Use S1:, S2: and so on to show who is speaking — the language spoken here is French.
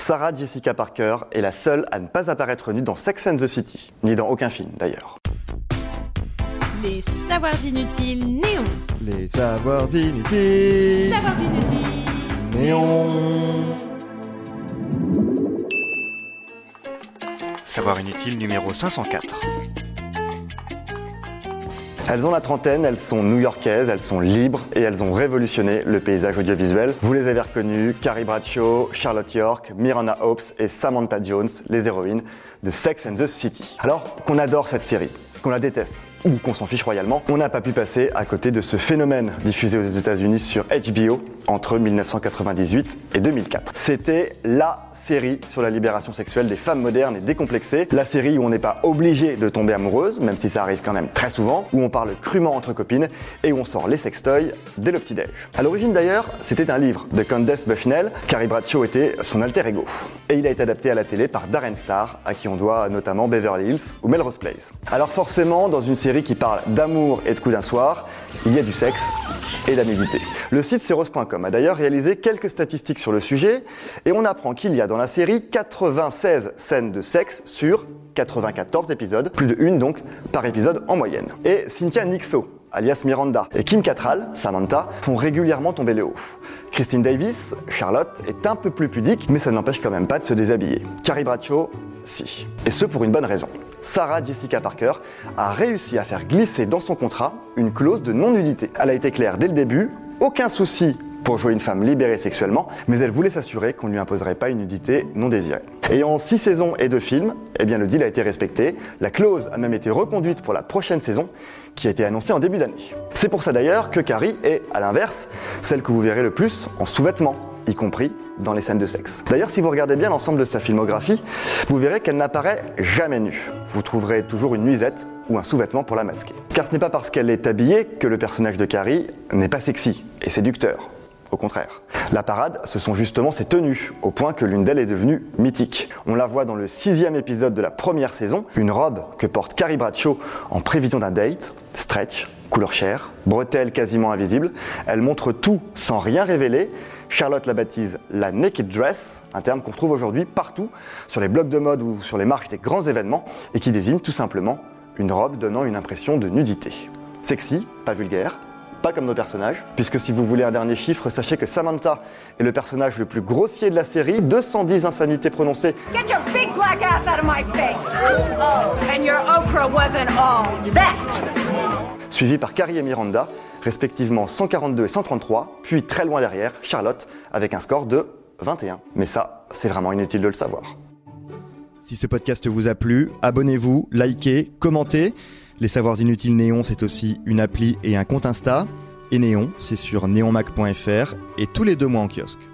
S1: Sarah Jessica Parker est la seule à ne pas apparaître nue dans Sex and the City, ni dans aucun film d'ailleurs.
S2: Les savoirs inutiles néons.
S1: Les savoirs inutiles.
S2: Savoirs inutiles.
S1: Néons.
S3: Savoir inutile numéro 504.
S1: Elles ont la trentaine, elles sont new-yorkaises, elles sont libres et elles ont révolutionné le paysage audiovisuel. Vous les avez reconnues, Carrie Bradshaw, Charlotte York, Miranda Hopes et Samantha Jones, les héroïnes de Sex and the City. Alors qu'on adore cette série, qu'on la déteste, ou qu'on s'en fiche royalement, on n'a pas pu passer à côté de ce phénomène diffusé aux États-Unis sur HBO entre 1998 et 2004. C'était la série sur la libération sexuelle des femmes modernes et décomplexées, la série où on n'est pas obligé de tomber amoureuse, même si ça arrive quand même très souvent, où on parle crûment entre copines et où on sort les sextoys dès le petit-déj. À l'origine d'ailleurs, c'était un livre de Candace Bushnell, Carrie Bradshaw était son alter ego. Et il a été adapté à la télé par Darren Star, à qui on doit notamment Beverly Hills ou Melrose Place. Alors forcément, dans une série qui parle d'amour et de coups d'un soir, il y a du sexe et nudité. Le site seros.com a d'ailleurs réalisé quelques statistiques sur le sujet et on apprend qu'il y a dans la série 96 scènes de sexe sur 94 épisodes, plus de une donc par épisode en moyenne. Et Cynthia Nixo, alias Miranda, et Kim Cattrall, Samantha, font régulièrement tomber les hauts. Christine Davis, Charlotte, est un peu plus pudique, mais ça n'empêche quand même pas de se déshabiller. Carrie Bradshaw, si. Et ce pour une bonne raison. Sarah Jessica Parker a réussi à faire glisser dans son contrat une clause de non-nudité. Elle a été claire dès le début, aucun souci pour jouer une femme libérée sexuellement, mais elle voulait s'assurer qu'on ne lui imposerait pas une nudité non désirée. Et en six saisons et deux films, eh bien le deal a été respecté. La clause a même été reconduite pour la prochaine saison, qui a été annoncée en début d'année. C'est pour ça d'ailleurs que Carrie est, à l'inverse, celle que vous verrez le plus en sous-vêtements, y compris dans les scènes de sexe. D'ailleurs, si vous regardez bien l'ensemble de sa filmographie, vous verrez qu'elle n'apparaît jamais nue. Vous trouverez toujours une nuisette ou un sous-vêtement pour la masquer. Car ce n'est pas parce qu'elle est habillée que le personnage de Carrie n'est pas sexy et séducteur. Au contraire. La parade, ce sont justement ses tenues, au point que l'une d'elles est devenue mythique. On la voit dans le sixième épisode de la première saison, une robe que porte Carrie Bradshaw en prévision d'un date, stretch, couleur chair, bretelles quasiment invisibles. Elle montre tout sans rien révéler. Charlotte la baptise la naked dress, un terme qu'on retrouve aujourd'hui partout sur les blogs de mode ou sur les marques des grands événements et qui désigne tout simplement une robe donnant une impression de nudité. Sexy, pas vulgaire, pas comme nos personnages, puisque si vous voulez un dernier chiffre, sachez que Samantha est le personnage le plus grossier de la série, 210 insanités prononcées.
S4: Get your big black ass out of my face! And your okra wasn't all that!
S1: Suivi par Carrie et Miranda, respectivement 142 et 133, puis très loin derrière, Charlotte, avec un score de 21. Mais ça, c'est vraiment inutile de le savoir.
S5: Si ce podcast vous a plu, abonnez-vous, likez, commentez. Les Savoirs Inutiles Néon, c'est aussi une appli et un compte Insta. Et Néon, c'est sur neonmac.fr et tous les deux mois en kiosque.